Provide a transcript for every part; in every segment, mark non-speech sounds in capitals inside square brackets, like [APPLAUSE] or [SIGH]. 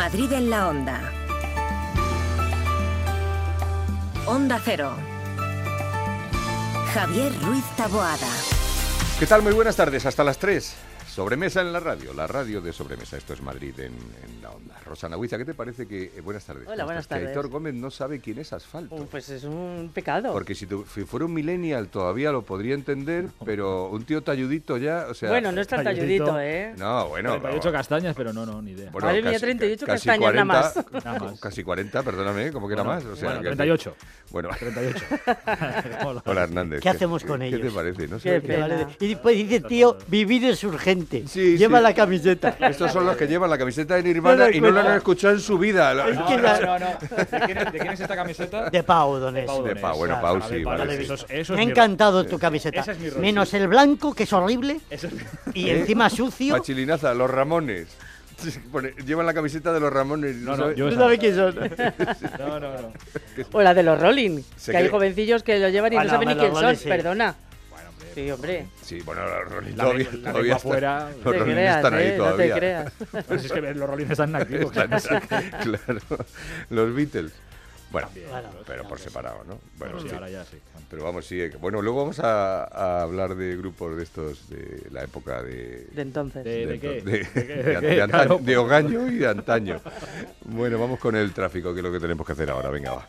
Madrid en la onda. Onda Cero. Javier Ruiz Taboada. ¿Qué tal? Muy buenas tardes, hasta las 3. Sobremesa en la radio, la radio de Sobremesa. Esto es Madrid en, en la onda. Rosana Huiza, ¿qué te parece que... eh, buenas tardes. Hola, ¿cómo buenas? Que tardes. Aitor Gómez no sabe quién es asfalto. Uh, Pues es un pecado. Porque si, tu- si fuera un millennial todavía lo podría entender, pero un tío talludito ya, o sea... bueno, no es tan Talludito. talludito, ¿eh? No, bueno... 38 no. castañas, pero no, no, ni idea. Bueno, Madre mía, 38 casi castañas nada más. 40, [LAUGHS] Nada más. Casi 40, perdóname, ¿cómo que era Bueno, más? O sea, bueno, que- 38. Bueno, 38. Hola. [LAUGHS] hola Hernández. ¿Qué hacemos con ¿Qué ellos? te parece? No Qué sé. pena. Y después dice, tío, vivir es urgente. Sí, Lleva sí. la camiseta. Estos son los que llevan la camiseta de Nirvana No y no la han escuchado en su vida. No, no, no, no. ¿De quién, es, de quién es esta camiseta? De Pau, Donés. Pau De. Pau, bueno, Claro, Pau sí, vale, eso sí. es- Me ha es mi- encantado tu camiseta. Es. Menos el blanco, que es horrible, y encima sucio. Pachilinaza, los Ramones. Llevan la camiseta de los Ramones. No, no, yo ¿Tú sabes quién son? [LAUGHS] No, no, no. O la de los Rolling, Se que hay jovencillos que lo llevan y Bueno, no saben ni quién son. Perdona. Sí, hombre. Sí, bueno, los Rolling La todavía, la todavía están- fuera. Los Rolling creas, están ahí ¿eh? No te todavía. creas. [LAUGHS] Pero si es que los Rolling están activos. Están- [LAUGHS] claro, los Beatles. Bueno, pero por separado, ¿no? Bueno, sí, sí. ahora ya sí. Pero vamos, sí. Bueno, luego vamos a, a hablar de grupos de estos de la época de. De entonces. De- de, qué? de- ¿De qué? de- ¿De qué? de antaño- Claro, Ogaño y de antaño. Bueno, vamos con el tráfico, que es lo que tenemos que hacer ahora. Venga, va.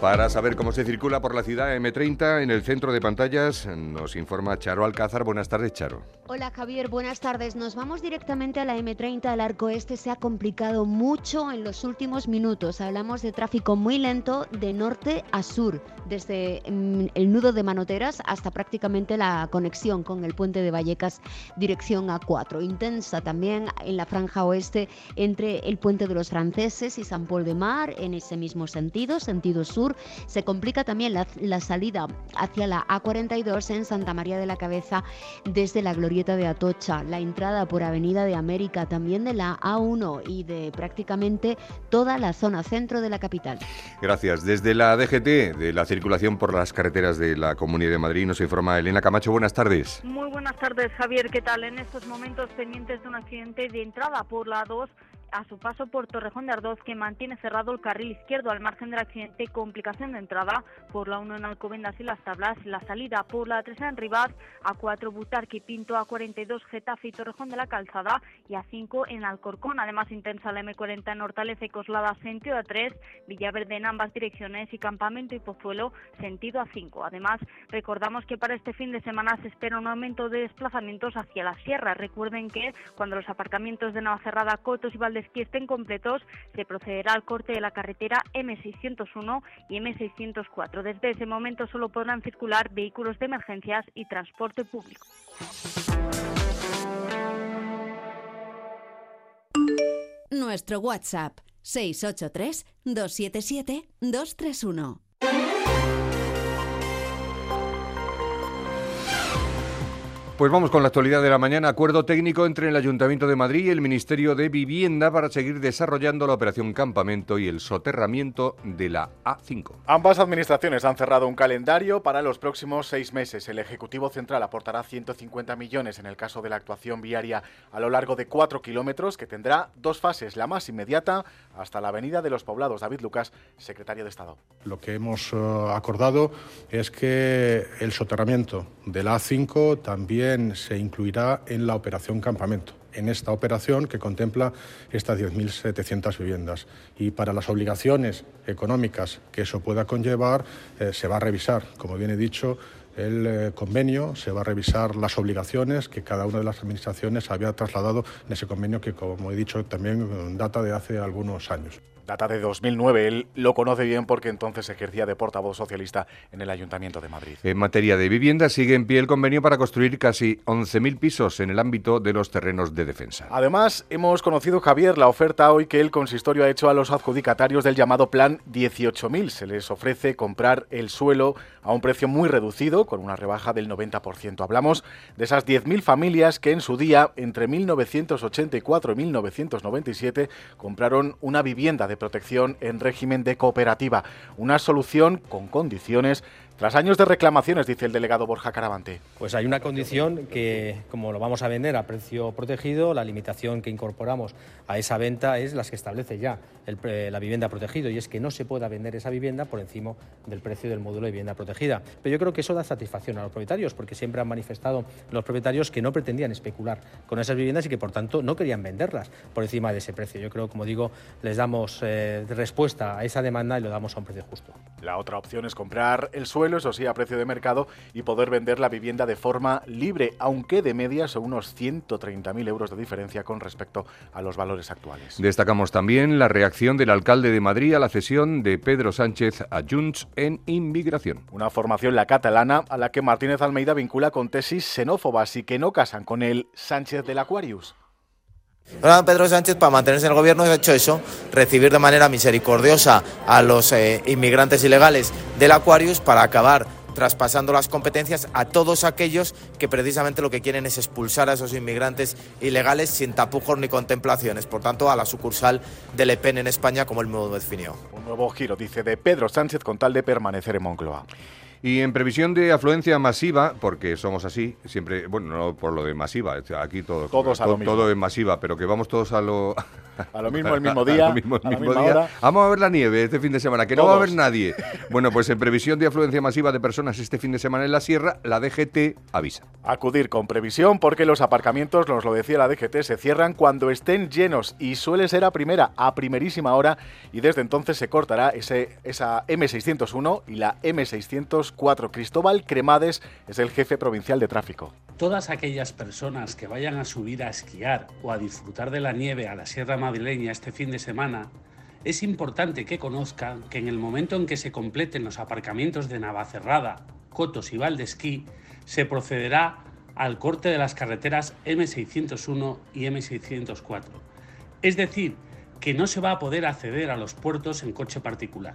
Para saber cómo se circula por la ciudad M30 en el centro de pantallas, nos informa Charo Alcázar. Buenas tardes, Charo. Hola Javier, buenas tardes. Nos vamos directamente a la M30. El arco este se ha complicado mucho en los últimos minutos. Hablamos de tráfico muy lento de norte a sur, desde mm, el nudo de Manoteras hasta prácticamente la conexión con el puente de Vallecas, dirección A4. Intensa también en la franja oeste entre el puente de los franceses y San Paul de Mar, en ese mismo sentido, sentido sur. Se complica también la, la salida hacia la A42 en Santa María de la Cabeza desde la glorieta de Atocha, la entrada por Avenida de América, también de la A1 y de prácticamente toda la zona centro de la capital. Gracias. Desde la DGT, de la circulación por las carreteras de la Comunidad de Madrid, nos informa Elena Camacho. Buenas tardes. Muy buenas tardes, Javier. ¿Qué tal? En estos momentos pendientes de un accidente de entrada por la 2 a su paso por Torrejón de Ardoz, que mantiene cerrado el carril izquierdo al margen del accidente, complicación de entrada por la 1 en Alcobendas y Las Tablas, la salida por la 3 en Rivas, A4 Butarque, Pinto, A42 Getafe y Torrejón de la Calzada y A5 en Alcorcón. Además, intensa la M40 en Hortaleza y Coslada, sentido A3, Villaverde en ambas direcciones y Campamento y Pozuelo, sentido A5. Además, recordamos que para este fin de semana se espera un aumento de desplazamientos hacia la sierra. Recuerden que cuando los aparcamientos de Navacerrada, Cotos y Valdesquí estén completos, se procederá al corte de la carretera M601 y M604. Desde ese momento solo podrán circular vehículos de emergencias y transporte público. Nuestro WhatsApp 683 277 231. Pues vamos con la actualidad de la mañana. Acuerdo técnico entre el Ayuntamiento de Madrid y el Ministerio de Vivienda para seguir desarrollando la operación Campamento y el soterramiento de la A5. Ambas administraciones han cerrado un calendario para los próximos seis meses. El Ejecutivo Central aportará 150 millones en el caso de la actuación viaria a lo largo de cuatro kilómetros, que tendrá dos fases. La más inmediata hasta la Avenida de los Poblados. David Lucas, secretario de Estado. Lo que hemos eh, acordado es que el soterramiento de la A5 también se incluirá en la operación Campamento. En esta operación que contempla estas 10.700 viviendas. Y para las obligaciones económicas que eso pueda conllevar, eh, se va a revisar, como bien he dicho, el eh, convenio, se va a revisar las obligaciones que cada una de las administraciones había trasladado en ese convenio que, como he dicho, también data de hace algunos años. Data de 2009. Él lo conoce bien porque entonces ejercía de portavoz socialista en el Ayuntamiento de Madrid. En materia de vivienda, sigue en pie el convenio para construir casi 11.000 pisos en el ámbito de los terrenos de defensa. Además, hemos conocido, Javier, la oferta hoy que el consistorio ha hecho a los adjudicatarios del llamado Plan 18.000. Se les ofrece comprar el suelo a un precio muy reducido, con una rebaja del 90%. Hablamos de esas 10.000 familias que en su día, entre 1984 y 1997, compraron una vivienda de protección en régimen de cooperativa. Una solución con condiciones Tras años de reclamaciones, dice el delegado Borja Caravante. Pues hay una condición que, como lo vamos a vender a precio protegido, la limitación que incorporamos a esa venta es las que establece ya el la vivienda protegido y es que no se pueda vender esa vivienda por encima del precio del módulo de vivienda protegida. Pero yo creo que eso da satisfacción a los propietarios porque siempre han manifestado los propietarios que no pretendían especular con esas viviendas y que por tanto no querían venderlas por encima de ese precio. Yo creo, como digo, les damos eh, respuesta a esa demanda y lo damos a un precio justo. La otra opción es comprar el suelo, eso sí, a precio de mercado y poder vender la vivienda de forma libre, aunque de media son unos 130.000 euros de diferencia con respecto a los valores actuales. Destacamos también la reacción del alcalde de Madrid a la cesión de Pedro Sánchez a Junts en inmigración. Una formación, la catalana, a la que Martínez Almeida vincula con tesis xenófobas y que no casan con el Sánchez del Aquarius. Pedro Sánchez, para mantenerse en el gobierno, ha hecho eso, recibir de manera misericordiosa a los eh, inmigrantes ilegales del Aquarius para acabar traspasando las competencias a todos aquellos que precisamente lo que quieren es expulsar a esos inmigrantes ilegales sin tapujos ni contemplaciones. Por tanto, a la sucursal del Le Pen en España, como el nuevo definió. Un nuevo giro, dice, de Pedro Sánchez con tal de permanecer en Moncloa. Y en previsión de afluencia masiva, porque somos así, siempre, bueno, no por lo de masiva, aquí todo, Todos a lo todo, mismo. todo es masiva, pero que vamos todos a lo... A lo mismo el mismo día, [LAUGHS] a lo mismo el mismo día. hora. Vamos a ver la nieve este fin de semana, que no va a haber nadie. Bueno, pues en previsión de afluencia masiva de personas este fin de semana en la sierra, la DGT avisa. Acudir con previsión porque los aparcamientos, nos lo decía la DGT, se cierran cuando estén llenos y suele ser a primera, a primerísima hora y desde entonces se cortará ese, esa M601 y la M604. Cristóbal Cremades es el jefe provincial de tráfico. Todas aquellas personas que vayan a subir a esquiar o a disfrutar de la nieve a la Sierra Madrileña este fin de semana, es importante que conozcan que en el momento en que se completen los aparcamientos de Navacerrada, Cotos y Valdesquí, se procederá al corte de las carreteras M601 y M604. Es decir, que no se va a poder acceder a los puertos en coche particular.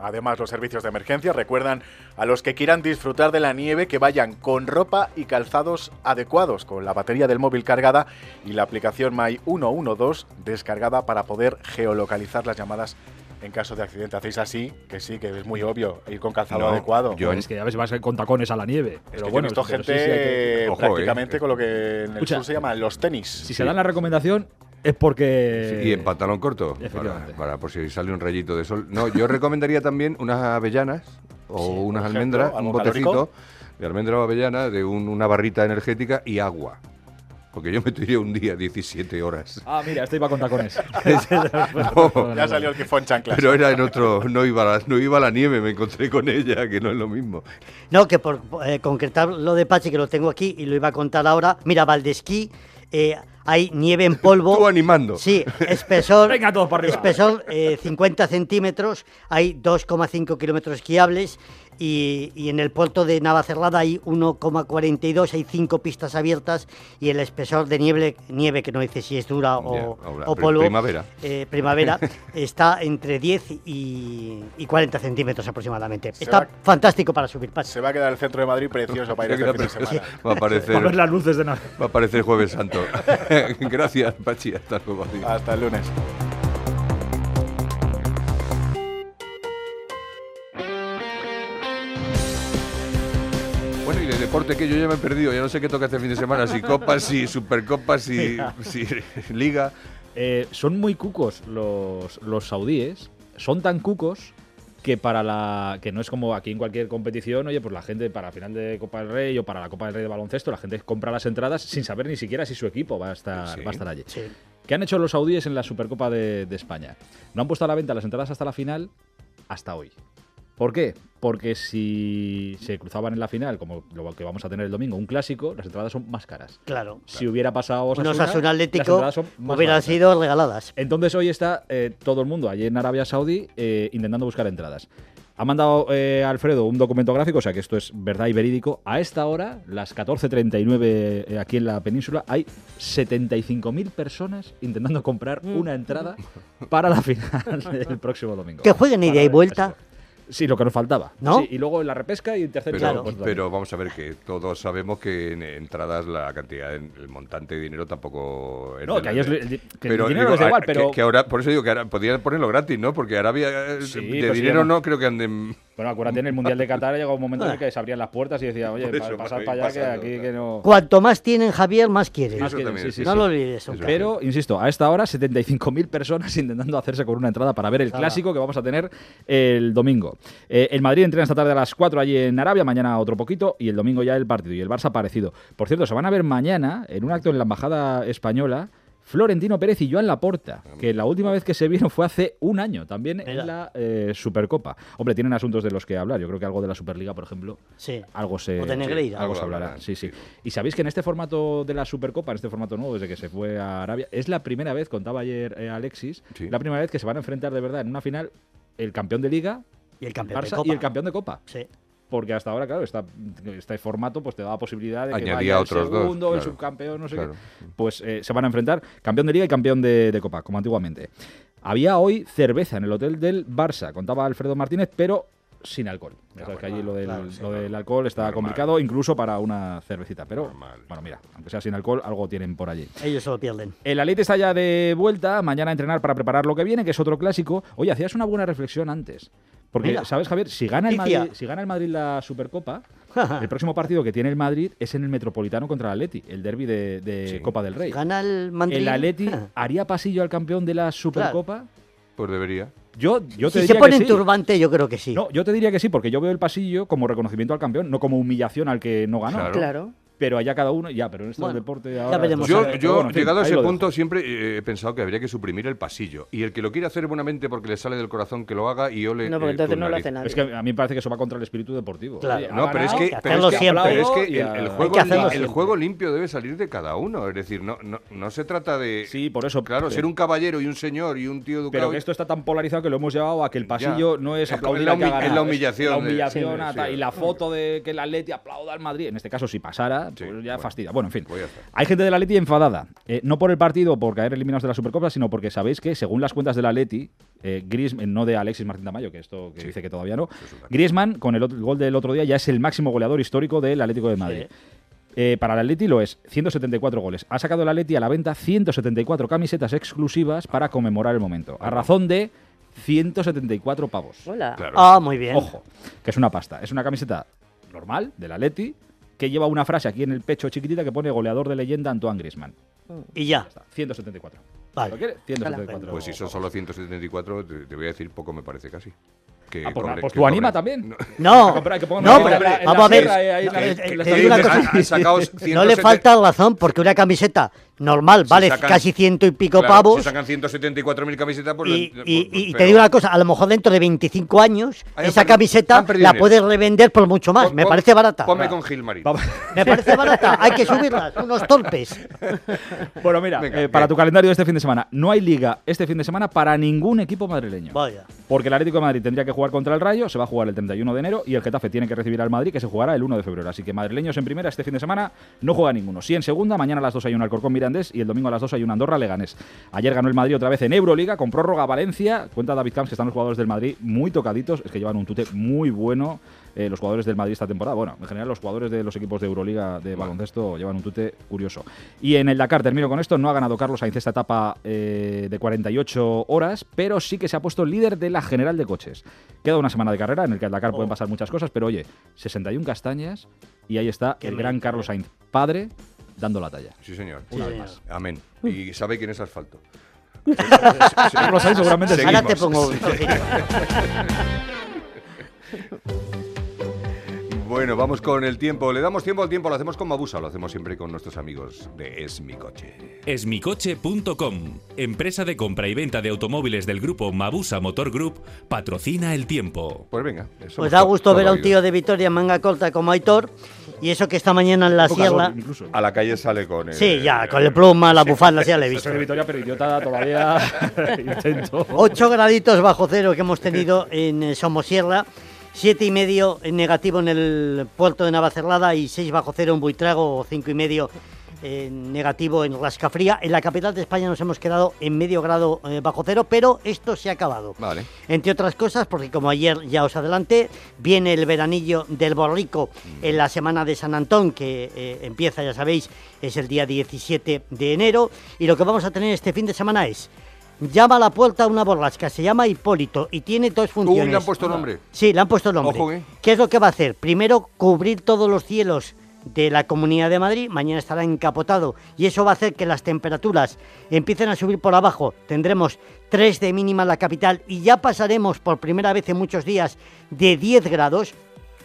Además, los servicios de emergencia recuerdan a los que quieran disfrutar de la nieve que vayan con ropa y calzados adecuados, con la batería del móvil cargada y la aplicación My 112 descargada para poder geolocalizar las llamadas en caso de accidente. Hacéis así, que sí, que es muy obvio, ir con calzado No, adecuado. yo es que a veces vas con tacones a la nieve. Es Pero que bueno, pero gente sí, sí, que- Ojo, eh. prácticamente con lo que en el Escucha, sur se llama los tenis. Si se dan la recomendación es porque... y en pantalón corto, para, efectivamente. para por si sale un rayito de sol. No, yo recomendaría también unas avellanas o Sí, unas ejemplo, almendras, un algo botecito calórico. de almendra o avellana, de un- una barrita energética y agua. Porque yo me tiré un día 17 horas. Ah, mira, este iba con tacones. [LAUGHS] No, Ya salió el que fue en chanclas. Pero era en otro, no iba, a la, no iba a la nieve, me encontré con ella, que no es lo mismo. No, que por eh, concretar lo de Pachi, que lo tengo aquí y lo iba a contar ahora. Mira, Valdesquí, eh, hay nieve en polvo. Tú animando. Sí, espesor. [LAUGHS] Venga, todos para arriba. Espesor eh, 50 centímetros, hay 2,5 kilómetros esquiables y, y en el puerto de Navacerrada hay 1,42, hay 5 pistas abiertas y el espesor de nieve, nieve que no dice si es dura o, ahora, o polvo, primavera. eh, primavera, [LAUGHS] está entre 10 y, y 40 centímetros aproximadamente. Se está va- fantástico para subir Pachi. Se va a quedar el centro de Madrid precioso para ir Ya este queda fin de semana. Va a aparecer, A ver las luces de nada. va a aparecer Jueves Santo. [LAUGHS] Gracias, Pachi. Hasta luego. Hasta el lunes. Deporte que yo ya me he perdido, ya no sé qué toca este fin de semana, si copas, si supercopas, si, si liga. Eh, son muy cucos los, los saudíes. Son tan cucos que para la que no es como aquí en cualquier competición, oye, pues la gente para la final de Copa del Rey o para la Copa del Rey de baloncesto, la gente compra las entradas sin saber ni siquiera si su equipo va a estar, Sí. va a estar allí. Sí. ¿Qué han hecho los saudíes en la Supercopa de, de España? No han puesto a la venta las entradas hasta la final hasta hoy. ¿Por qué? Porque si se cruzaban en la final, como lo que vamos a tener el domingo, un clásico, las entradas son más caras. Claro. Si hubiera pasado Un Osasuna, las son más hubieran baratas. sido regaladas. Entonces hoy está eh, todo el mundo allí en Arabia Saudí eh, intentando buscar entradas. Ha mandado eh, Alfredo un documento gráfico, o sea que esto es verdad y verídico. A esta hora, las 14.39 eh, aquí en la península, hay 75.000 personas intentando comprar una entrada para la final [LAUGHS] del próximo domingo. Que jueguen ida y el vuelta. Sí, lo que nos faltaba. ¿No? Sí, y luego en la repesca y en tercer Pero, puesto pero vamos a ver que todos sabemos que en entradas la cantidad, el montante de dinero tampoco No, que ahí es- el- que el dinero digo, es igual, a- pero- que, que ahora, por eso digo que ahora podrían ponerlo gratis, ¿no? Porque Arabia eh, Sí, de pero si dinero no- no creo que anden Bueno, acuérdate, en el Mundial de Qatar llegó un momento en el que se abrían las puertas y decía, oye, eso, pa- pasad va para allá que aquí que no... Cuanto más tienen, Javier, más quieren. Más quieren, sí, sí, no sí. lo olvides. hombre. Pero, insisto, a esta hora 75.000 personas intentando hacerse con una entrada para ver el clásico que vamos a tener el domingo. Eh, el Madrid entrena esta tarde a las 4 allí en Arabia, mañana otro poquito y el domingo ya el partido. Y el Barça parecido. Por cierto, se van a ver mañana en un acto en la Embajada Española Florentino Pérez y Joan Laporta, que la última vez que se vieron fue hace un año, también Mira. en la eh, Supercopa. Hombre, tienen asuntos de los que hablar. Yo creo que algo de la Superliga, por ejemplo, Sí. algo se, O de Negreira. algo se hablará. Sí, sí. Y sabéis que en este formato de la Supercopa, en este formato nuevo, desde que se fue a Arabia, es la primera vez, contaba ayer eh, Alexis, Sí. la primera vez que se van a enfrentar de verdad en una final el campeón de Liga, Y el campeón de Copa. y el campeón de Copa. Sí. Porque hasta ahora, claro, esta, este formato pues te da la posibilidad de que Añadía vaya el otros dos, segundo, el subcampeón, no sé Claro. qué. Pues eh, se van a enfrentar campeón de Liga y campeón de, de Copa, como antiguamente. Había hoy cerveza en el hotel del Barça, contaba Alfredo Martínez, pero sin alcohol. Ya sabes que allí lo del, claro, sí, lo del alcohol está Normal. complicado, incluso para una cervecita. Pero, Normal. bueno, mira, aunque sea sin alcohol, algo tienen por allí. Ellos se lo pierden. El Atleti está ya de vuelta, mañana a entrenar para preparar lo que viene, que es otro clásico. Oye, hacías una buena reflexión antes. Porque, Mira. ¿sabes, Javier? Si gana, el. Madrid, si gana el Madrid la Supercopa, [LAUGHS] el próximo partido que tiene el Madrid es en el Metropolitano contra el Atleti, el derby de, de Sí. Copa del Rey. Gana el Madrid. ¿El Atleti [LAUGHS] haría pasillo al campeón de la Supercopa? Pues debería. Yo, yo te Si se diría pone que en sí. turbante, yo creo que sí. No, yo te diría que sí, porque yo veo el pasillo como reconocimiento al campeón, no como humillación al que no ganó. Claro. Claro. Pero allá cada uno, ya, pero en este Bueno, deporte ya ahora... veremos Yo, Bueno, llegado a ese punto, siempre eh, he pensado que habría que suprimir el pasillo. Y el que lo quiera hacer buenamente porque le sale del corazón, que lo haga y yo le. No, porque entonces no lo hace nadie. Es que a mí me parece que eso va contra el espíritu deportivo. Claro. No, pero es que, pero es que, pero es que el, juego, que hacerlo el siempre. juego limpio debe salir de cada uno. Es decir, no, no, no se trata de. Sí, por eso. Claro, pero- ser un caballero y un señor y un tío educado. Pero que esto está tan polarizado que lo hemos llevado a que el pasillo Ya. no es Es la aplaudir es la humillación la humillación y la foto de que el Atleti aplauda al Madrid. En este caso, si pasara, Sí, pues ya bueno. fastidia. Bueno, en fin. Pues. Hay gente del Atleti enfadada. Eh, no por el partido, por caer eliminados de la Supercopa, sino porque sabéis que, según las cuentas del Atleti, eh, Griezmann, no de Alexis Martín Tamayo, que esto que Sí. dice que todavía no. Griezmann, con el, otro- el gol del otro día, ya es el máximo goleador histórico del Atlético de Madrid. Eh, para el Atleti lo es, 174 goles. Ha sacado el Atleti a la venta 174 camisetas exclusivas para conmemorar el momento, a razón de 174 pavos. Hola. Claro. Ah, muy bien. Ojo, que es una pasta. Es una camiseta normal del Atleti que lleva una frase aquí en el pecho chiquitita que pone goleador de leyenda Antoine Griezmann. Y ya. Ya está, 174. Vale. ¿Lo quieres? 174. Pues si son solo 174, te, te voy a decir poco me parece casi. Que Ah, pues, pues que tú anima también. No. [LAUGHS] No, pero vamos a ver. eh, [LAUGHS] No, eh, No 170 le falta razón porque una camiseta normal Si vale sacan- casi ciento y pico Claro, pavos. Si sacan 174.000 camisetas, pues. y, y- pues- y te digo una cosa, a lo mejor dentro de 25 años Ahí han esa camiseta la dinero. puedes revender por mucho más. Pon- Me parece barata. Ponme con Gilmarín. Me parece barata. Hay que subirlas, [LAUGHS] unos torpes. Bueno, mira, Venga, eh, para tu calendario de este fin de semana, no hay liga este fin de semana para ningún equipo madrileño. Vaya. Porque el Atlético de Madrid tendría que jugar contra el Rayo, se va a jugar el 31 de enero y el Getafe tiene que recibir al Madrid, que se jugará el 1 de febrero. Así que madrileños en primera este fin de semana no juega ninguno. Sí en segunda, mañana a las 2 hay un Alcorcón Mirandés y el domingo a las 2 hay un Andorra Leganés. Ayer ganó el Madrid otra vez en Euroliga con prórroga a Valencia. Cuenta David Camps que están los jugadores del Madrid muy tocaditos, es que llevan un tute muy bueno eh, los jugadores del Madrid esta temporada. Bueno, en general los jugadores de los equipos de Euroliga de baloncesto llevan un tute curioso. Y en el Dakar, termino con esto, no ha ganado Carlos Sainz esta etapa eh, de 48 horas, pero sí que se ha puesto líder de la general de coches. Queda una semana de carrera en el que el Dakar pueden pasar muchas cosas, pero oye, 61 castañas y ahí está Qué el gran mérito, Carlos eh. Sainz, padre, dando la talla. Sí, señor. Una Sí, vez señor. más. Amén. Y sabe quién es asfalto. [LAUGHS] Carlos Sainz seguramente. Ahora te pongo un. [LAUGHS] Bueno, vamos con el tiempo. Le damos tiempo al tiempo, lo hacemos con Mabusa, lo hacemos siempre con nuestros amigos de Es mi coche. Esmicoche.com, empresa de compra y venta de automóviles del grupo Mabusa Motor Group, patrocina el tiempo. Pues venga. eso Pues da to- gusto ver a un tío de Vitoria en manga corta como Aitor. Y eso que esta mañana en la Poca sierra. incluso. A la calle sale con. Sí, eh, ya, con el pluma, la bufanda, ya le he visto. Soy Vitoria, pero idiota todavía [LAUGHS] [LAUGHS] intento. 8 graditos bajo cero que hemos tenido [LAUGHS] en eh, Somosierra, siete y medio en negativo en el puerto de Navacerrada y 6 bajo cero en Buitrago o cinco y medio en negativo en Rascafría. En la capital de España nos hemos quedado en medio grado eh, bajo cero, pero esto se ha acabado. Vale. Entre otras cosas, porque como ayer ya os adelanté, viene el veranillo del Borrico en la semana de San Antón, que eh, empieza, ya sabéis, es el día 17 de enero. Y lo que vamos a tener este fin de semana es llama a la puerta una borrasca, se llama Hipólito y tiene dos funciones. Uy, le han puesto nombre. Sí, le han puesto nombre. Ojo, ¿eh? ¿Qué es lo que va a hacer? Primero, cubrir todos los cielos de la Comunidad de Madrid, mañana estará encapotado y eso va a hacer que las temperaturas empiecen a subir por abajo. Tendremos 3 de mínima en la capital y ya pasaremos por primera vez en muchos días de 10 grados.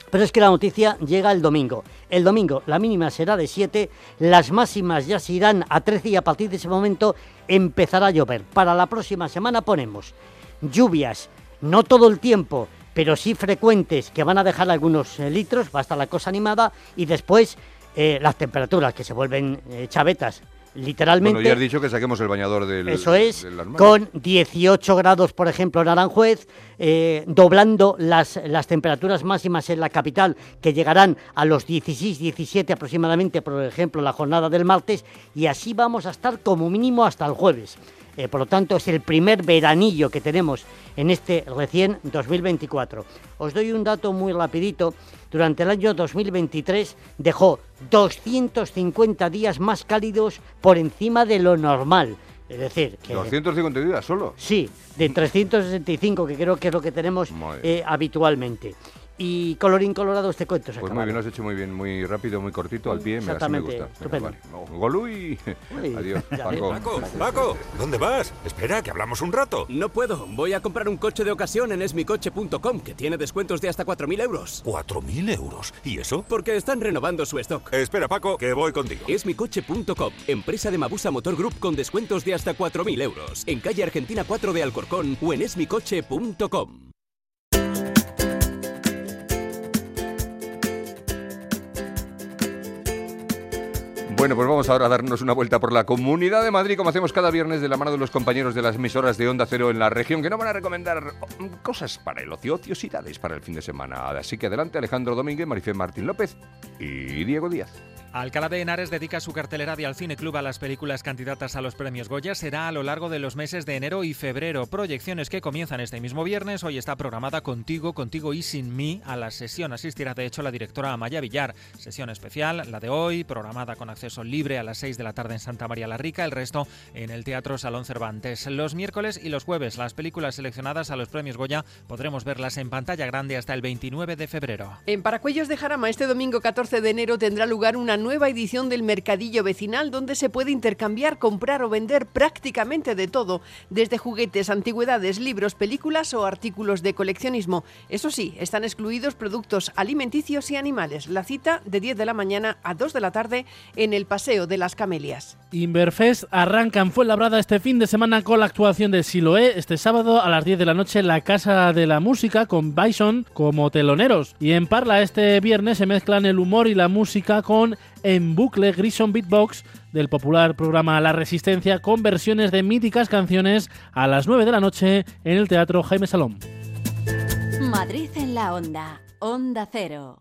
Pero es que la noticia llega el domingo. El domingo la mínima será de 7, las máximas ya se irán a 13 y a partir de ese momento empezará a llover. Para la próxima semana ponemos lluvias, no todo el tiempo, pero sí frecuentes que van a dejar algunos eh, litros, va a estar la cosa animada y después eh, las temperaturas que se vuelven eh, chavetas. Literalmente. Bueno, ya has dicho que saquemos el bañador del. Eso es, del armario. con 18 grados, por ejemplo, en Aranjuez, eh, doblando las, las temperaturas máximas en la capital, que llegarán a los 16, 17 aproximadamente, por ejemplo, la jornada del martes, y así vamos a estar como mínimo hasta el jueves. Eh, por lo tanto, es el primer veranillo que tenemos en este recién 2024. Os doy un dato muy rapidito. Durante el año 2023 dejó 250 días más cálidos por encima de lo normal. Es decir, que 250 días solo. Sí, de 365, que creo que es lo que tenemos eh, habitualmente. Y colorín colorado este cuento se Pues acaba. muy bien, lo has hecho muy bien, muy rápido, muy cortito, al pie, me, así me Exactamente, gusta. Venga, estupendo. vale. No. Uy, [LAUGHS] Adiós, Paco. Paco, Paco, ¿dónde vas? Espera, que hablamos un rato. No puedo. Voy a comprar un coche de ocasión en esmicoche.com, que tiene descuentos de hasta 4.000 euros. ¿4.000 euros? ¿Y eso? Porque están renovando su stock. Espera, Paco, que voy contigo. Esmicoche.com, empresa de Mabusa Motor Group con descuentos de hasta 4.000 euros. En calle Argentina 4 de Alcorcón o en esmicoche.com. Bueno, pues vamos ahora a darnos una vuelta por la Comunidad de Madrid, como hacemos cada viernes de la mano de los compañeros de las emisoras de Onda Cero en la región, que nos van a recomendar cosas para el ocio, ociosidades para el fin de semana. Así que adelante Alejandro Domínguez, Marifé Martín López y Diego Díaz. Alcalá de Henares dedica su cartelera de Al Cine Club a las películas candidatas a los premios Goya. Será a lo largo de los meses de enero y febrero. Proyecciones que comienzan este mismo viernes. Hoy está programada Contigo, Contigo y Sin mí. A la sesión asistirá de hecho la directora Amaya Villar. Sesión especial, la de hoy, programada con acceso libre a las 6 de la tarde en Santa María la Rica. El resto en el Teatro Salón Cervantes. Los miércoles y los jueves, las películas seleccionadas a los premios Goya podremos verlas en pantalla grande hasta el 29 de febrero. En Paracuellos de Jarama, este domingo 14 de enero tendrá lugar una nueva edición del Mercadillo Vecinal donde se puede intercambiar, comprar o vender prácticamente de todo, desde juguetes, antigüedades, libros, películas o artículos de coleccionismo. Eso sí, están excluidos productos alimenticios y animales. La cita de 10 de la mañana a 2 de la tarde en el Paseo de las Camelias. Inverfest arranca en Fuenlabrada este fin de semana con la actuación de Siloé este sábado a las 10 de la noche en la Casa de la Música con Bison como teloneros. Y en Parla este viernes se mezclan el humor y la música con En Bucle Grison Beatbox del popular programa La Resistencia con versiones de míticas canciones a las 9 de la noche en el Teatro Jaime Salón. Madrid en la onda. Onda Cero.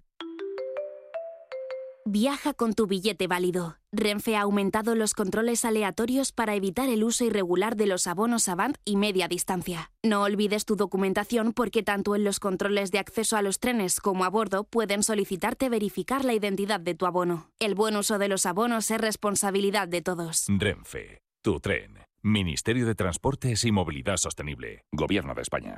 Viaja con tu billete válido. Renfe ha aumentado los controles aleatorios para evitar el uso irregular de los abonos Avant y media distancia. No olvides tu documentación porque tanto en los controles de acceso a los trenes como a bordo pueden solicitarte verificar la identidad de tu abono. El buen uso de los abonos es responsabilidad de todos. Renfe, tu tren. Ministerio de Transportes y Movilidad Sostenible. Gobierno de España.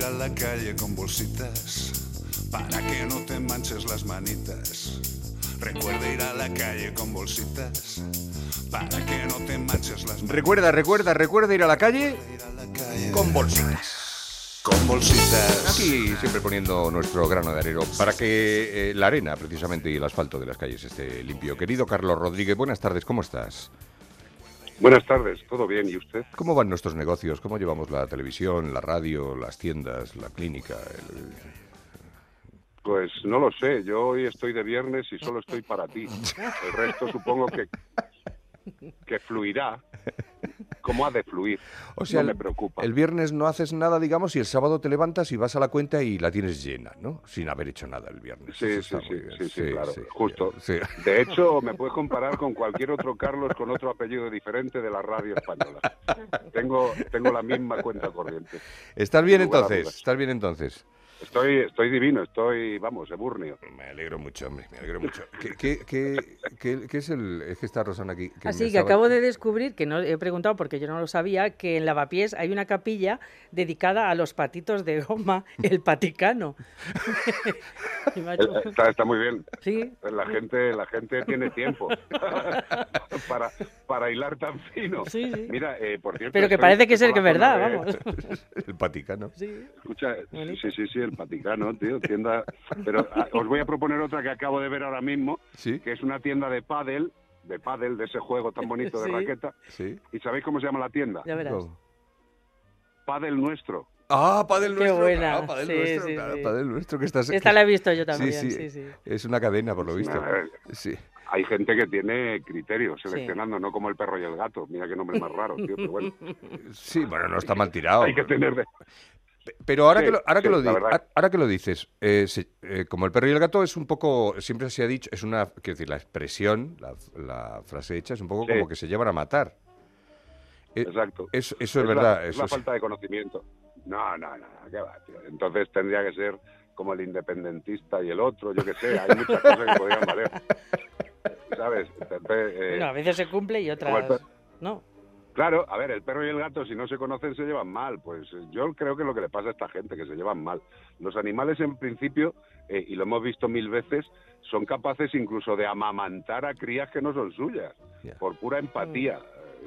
Recuerda ir a la calle con bolsitas para que no te manches las manitas. Recuerda ir a la calle con bolsitas para que no te manches las manitas. Recuerda, recuerda, recuerda ir a la calle con bolsitas. Con bolsitas. Aquí siempre poniendo nuestro grano de arero para que eh, la arena, precisamente, y el asfalto de las calles esté limpio. Querido Carlos Rodríguez, buenas tardes, ¿cómo estás? Buenas tardes, ¿todo bien? ¿Y usted? ¿Cómo van nuestros negocios? ¿Cómo llevamos la televisión, la radio, las tiendas, la clínica? el- Pues no lo sé, yo hoy estoy de viernes y solo estoy para ti. [LAUGHS] El resto supongo que, que fluirá como ha de fluir. O sea, no me el- preocupa. El viernes no haces nada, digamos, y el sábado te levantas y vas a la cuenta y la tienes llena, ¿no? Sin haber hecho nada el viernes. Sí, sí, sí, sí, sí, claro, justo. [LAUGHS] Sí. De hecho, me puedes comparar con cualquier otro Carlos con otro apellido diferente de la radio española. [LAUGHS] Tengo, tengo la misma cuenta corriente. ¿Estás bien entonces? ¿Estás bien entonces? Estoy, estoy divino, estoy, vamos, eburnio. Me alegro mucho, hombre, me alegro mucho. ¿Qué, qué, qué, qué- qué es el...? Es que está Rosana aquí. que Así me que estaba- acabo de descubrir, que no he preguntado porque yo no lo sabía, que en Lavapiés hay una capilla dedicada a los patitos de goma, [LAUGHS] el paticano. [LAUGHS] Eh, Está, está muy bien. Sí. La gente, la gente tiene tiempo [LAUGHS] para, para hilar tan fino. Sí, sí. Mira, eh, por cierto. Pero que parece que es el que es verdad, de- vamos. el Vaticano. Sí. Escucha, sí, sí, sí, el Vaticano, tío, tienda. Pero ah, os voy a proponer otra que acabo de ver ahora mismo, que es una tienda de pádel, de pádel, de ese juego tan bonito de [LAUGHS] Sí. raqueta. Sí. ¿Y sabéis cómo se llama la tienda? Ya verás. Pádel nuestro. Ah, Padel Qué Nuestro. buena. claro, Padel Sí, Nuestro, sí, claro, sí. Padel Nuestro que estás... Esta que- la he visto yo también, sí, sí. Es una cadena, por lo visto. Nah, Sí. Hay gente que tiene criterios seleccionando, no como el perro y el gato. Mira qué nombre más raro, tío, pero bueno. Sí, bueno, no está mal tirado. Hay que tener de... Pero ahora Sí, que lo, ahora que sí, lo, ahora que lo dices, eh, se- eh, como el perro y el gato es un poco, siempre se ha dicho, es una, quiero decir, la expresión, la, la frase hecha es un poco Sí. como que se llevan a matar. Eh, Exacto. Eso, eso es, verdad. Es eso la es- falta de conocimiento. No, no, no, ¿qué va, tío? Entonces tendría que ser como el independentista y el otro, yo qué sé, hay muchas cosas que podrían valer. ¿Sabes? Entonces, eh, Bueno, a veces se cumple y otras no. Claro, a ver, el perro y el gato, si no se conocen, se llevan mal. Pues eh, yo creo que es lo que le pasa a esta gente, que se llevan mal. Los animales, en principio, eh, y lo hemos visto mil veces, son capaces incluso de amamantar a crías que no son suyas, por pura empatía.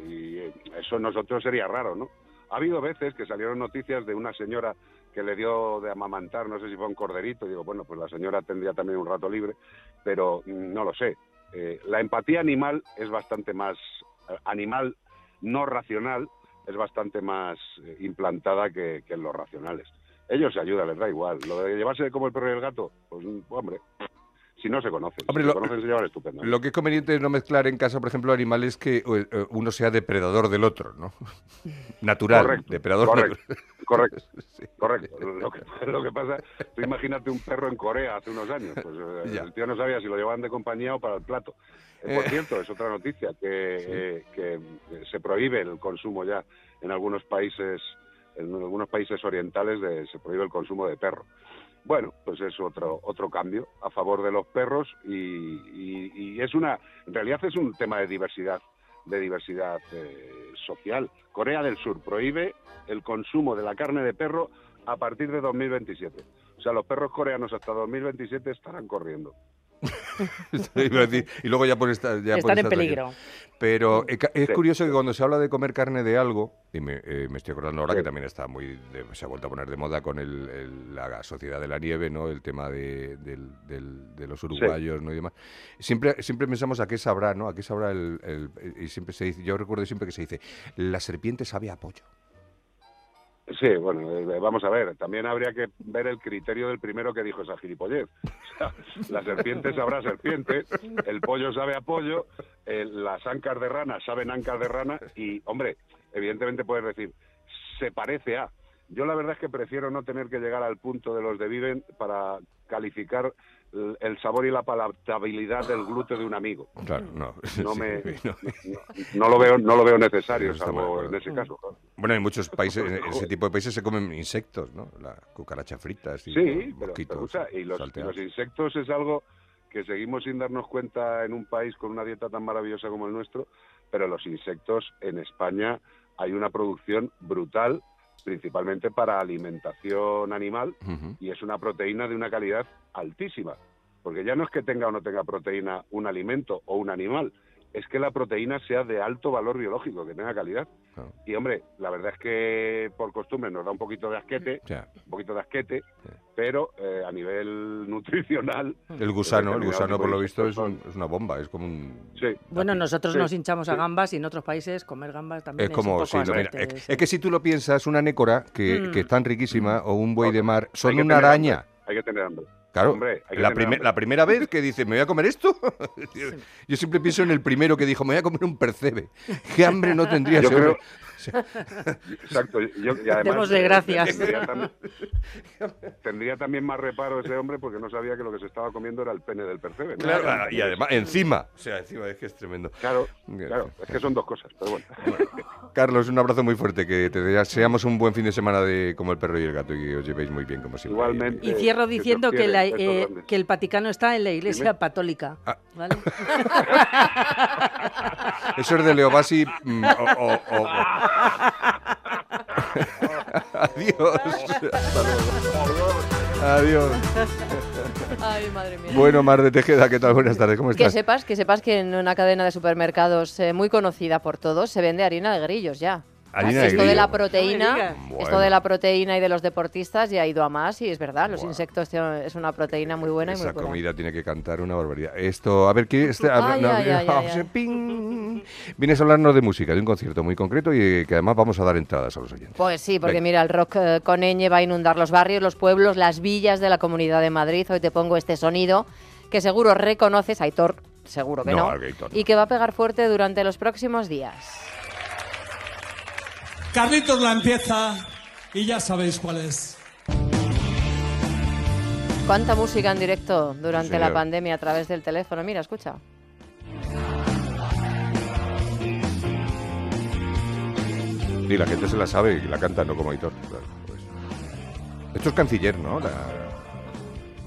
Y eh, eso nosotros sería raro, ¿no? Ha habido veces que salieron noticias de una señora que le dio de amamantar, no sé si fue un corderito, digo, bueno, pues la señora tendría también un rato libre, pero mm, no lo sé. Eh, la empatía animal es bastante más animal no racional es bastante más eh, implantada que, en los racionales. Ellos se ayudan, les da igual. Lo de llevarse como el perro y el gato, pues mm, hombre, si no se conocen, Hombre, si lo- se conocen se llevan estupendo. Lo que es conveniente es no mezclar en casa, por ejemplo, animales que eh, eh, uno sea depredador del otro, ¿no? [LAUGHS] Natural, Correcto, depredador correcto, natural. [LAUGHS] correcto, [LAUGHS] correcto. Lo que, lo que pasa, tú imagínate un perro en Corea hace unos años, pues eh, Ya. el tío no sabía si lo llevaban de compañía o para el plato. Por cierto, es otra noticia, que, eh, que se prohíbe el consumo ya en algunos países, en algunos países orientales de- se prohíbe el consumo de perro. Bueno, pues es otro otro cambio a favor de los perros y, y- y es una, en realidad es un tema de diversidad, de diversidad eh, social. Corea del Sur prohíbe el consumo de la carne de perro a partir de 2027. O sea, los perros coreanos hasta 2027 estarán corriendo. [LAUGHS] Y luego ya por esta... Ya por Están en peligro. Pero eh, es curioso que cuando se habla de comer carne de algo, y me, eh, me estoy acordando ahora que también está muy de- se ha vuelto a poner de moda con el- el- la sociedad de la nieve, ¿no? El tema de, del- del- de los uruguayos, ¿no? Y demás. Siempre, siempre pensamos a qué sabrá, ¿no? A qué sabrá el, el- y siempre se dice, yo recuerdo siempre que se dice, la serpiente sabe a pollo. Sí, bueno, eh, vamos a ver, también habría que ver el criterio del primero que dijo esa gilipollez. [LAUGHS] O sea, la serpiente sabrá serpiente, el pollo sabe a pollo, eh, las ancas de rana saben ancas de rana y, hombre, evidentemente puedes decir, se parece a. Yo la verdad es que prefiero no tener que llegar al punto de los de Viven para calificar el- sabor y la palatabilidad del gluten de un amigo. Claro, no. No [LAUGHS] me, no. no lo veo, no lo veo necesario, salvo en ese caso. Bueno, en muchos países, en [LAUGHS] ese tipo de países se comen insectos, ¿no? La cucaracha fritas y Sí, pero, y los insectos es algo que seguimos sin darnos cuenta en un país con una dieta tan maravillosa como el nuestro, pero los insectos en España hay una producción brutal, principalmente para alimentación animal, y es una proteína de una calidad altísima, porque ya no es que tenga o no tenga proteína un alimento o un animal, es que la proteína sea de alto valor biológico, que tenga calidad. Y hombre, la verdad es que por costumbre nos da un poquito de asquete, Ya. un poquito de asquete, pero eh, a nivel [LAUGHS] nutricional... El gusano, el gusano por lo visto es, un- es una bomba, es como un... Sí. Bueno, nosotros Sí, nos hinchamos a gambas y en otros países comer gambas también Es es, como, un poco sí, no, mira, es, es que si tú lo piensas, una nécora que, Mm. que es tan riquísima o un buey de mar son una araña. hambre, Hay que tener hambre. Claro, Hombre, la, la primera vez que dice, ¿me voy a comer esto? [LAUGHS] Yo siempre pienso en el primero que dijo, me voy a comer un percebe. [LAUGHS] ¿Qué hambre no tendría Yo ese creo- hombre? Exacto. yo- y además, eh, gracias. Tendría también, tendría también más reparo ese hombre porque no sabía que lo que se estaba comiendo era el pene del percebe. ¿no? Claro, y además, encima. O sea, encima es que es tremendo. Claro, claro, es que son dos cosas, pero bueno. Carlos, un abrazo muy fuerte, que te deseamos un buen fin de semana de como el perro y el gato y que os llevéis muy bien, como siempre. Igualmente. Y cierro diciendo que, quieren, la- besos eh, que el Vaticano está en la Iglesia Dime. Católica. Ah. ¿vale? [LAUGHS] [LAUGHS] Eso es de Leobasi. mm, o- o- o- Adiós. Hasta luego. Adiós. Ay, madre mía. Bueno, Mar de Tejeda, ¿qué tal? Buenas tardes, ¿cómo Que estás? sepas, que sepas que en una cadena de supermercados eh, muy conocida por todos se vende harina de grillos ya. Harina de esto de grillo. la No me proteína, digas. esto Bueno. de la proteína y de los deportistas ya ha ido a más y es verdad, los insectos tienen- es una proteína muy buena y muy Esa buena. comida tiene que cantar una barbaridad. Esto, a ver, ¿qué? Este, no, [LAUGHS] no. Vienes a hablarnos de música, de un concierto muy concreto y que además vamos a dar entradas a los oyentes. Pues sí, porque Venga. mira, el rock eh, coneñe va a inundar los barrios, los pueblos, las villas de la Comunidad de Madrid. Hoy te pongo este sonido que seguro reconoces, Aitor, seguro que No, no, Aitor no. y que va a pegar fuerte durante los próximos días. Carlitos la empieza y ya sabéis cuál es. ¿Cuánta música en directo durante Sí, la pandemia a través del teléfono? Mira, escucha. Y la gente se la sabe y la canta, no como Aitor. pues. Esto es canciller, ¿no? La-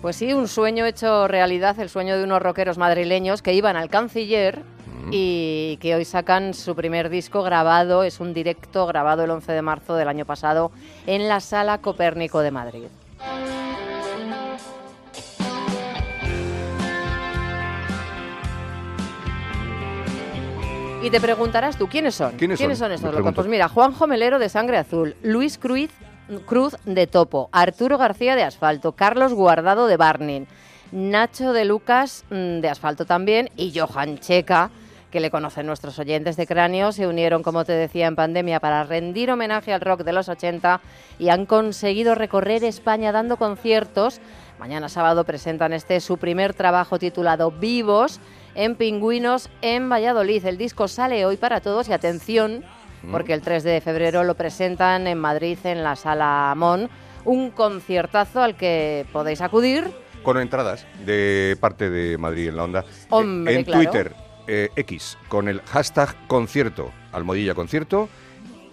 Pues sí, un sueño hecho realidad, el sueño de unos rockeros madrileños que iban al canciller y que hoy sacan su primer disco grabado, es un directo grabado el 11 de marzo del año pasado en la Sala Copérnico de Madrid. Y te preguntarás tú, ¿quiénes son? ¿Quiénes son? estos locos? Pues mira, Juanjo Melero de Sangre Azul, Luis Cruz, Cruz de Topo, Arturo García de Asfalto, Carlos Guardado de Barnin, Nacho de Lucas mm, de Asfalto también y Johan Checa, que le conocen nuestros oyentes de Cráneo, se unieron, como te decía, en pandemia para rendir homenaje al rock de los 80 y han conseguido recorrer España dando conciertos. Mañana sábado presentan este su primer trabajo titulado Vivos en Pingüinos en Valladolid. El disco sale hoy para todos y atención, porque el 3 de febrero lo presentan en Madrid en la Sala Amón. Un conciertazo al que podéis acudir. Con entradas de parte de Madrid en la onda. Hombre, en claro. Twitter, eh, X, con el hashtag concierto, almohadilla concierto.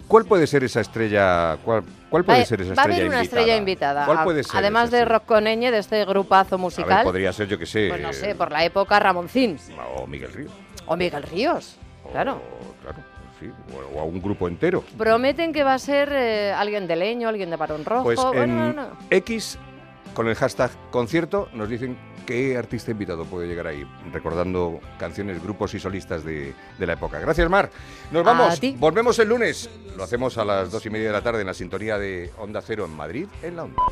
¿Cuál puede ser esa estrella? ¿Cuál, cuál puede va, ser esa va a estrella haber una invitada? estrella invitada. ¿Cuál puede ser? Además de estrella? Rock Coneñe, de este grupazo A musical. ver, podría ser, yo que sé. Pues no sé, por la época Ramoncín O Miguel Ríos. o Miguel Ríos. Claro. Claro, sí. O, o a un grupo entero. Prometen que va a ser eh, alguien de Leño, alguien de Barón Rojo. Pues bueno, en no, no. X con el hashtag concierto nos dicen qué artista invitado puede llegar ahí, recordando canciones, grupos y solistas de, de la época. Gracias, Mar. Nos vamos. Volvemos el lunes. Lo hacemos a las dos y media de la tarde en la sintonía de Onda Cero en Madrid, en la Onda.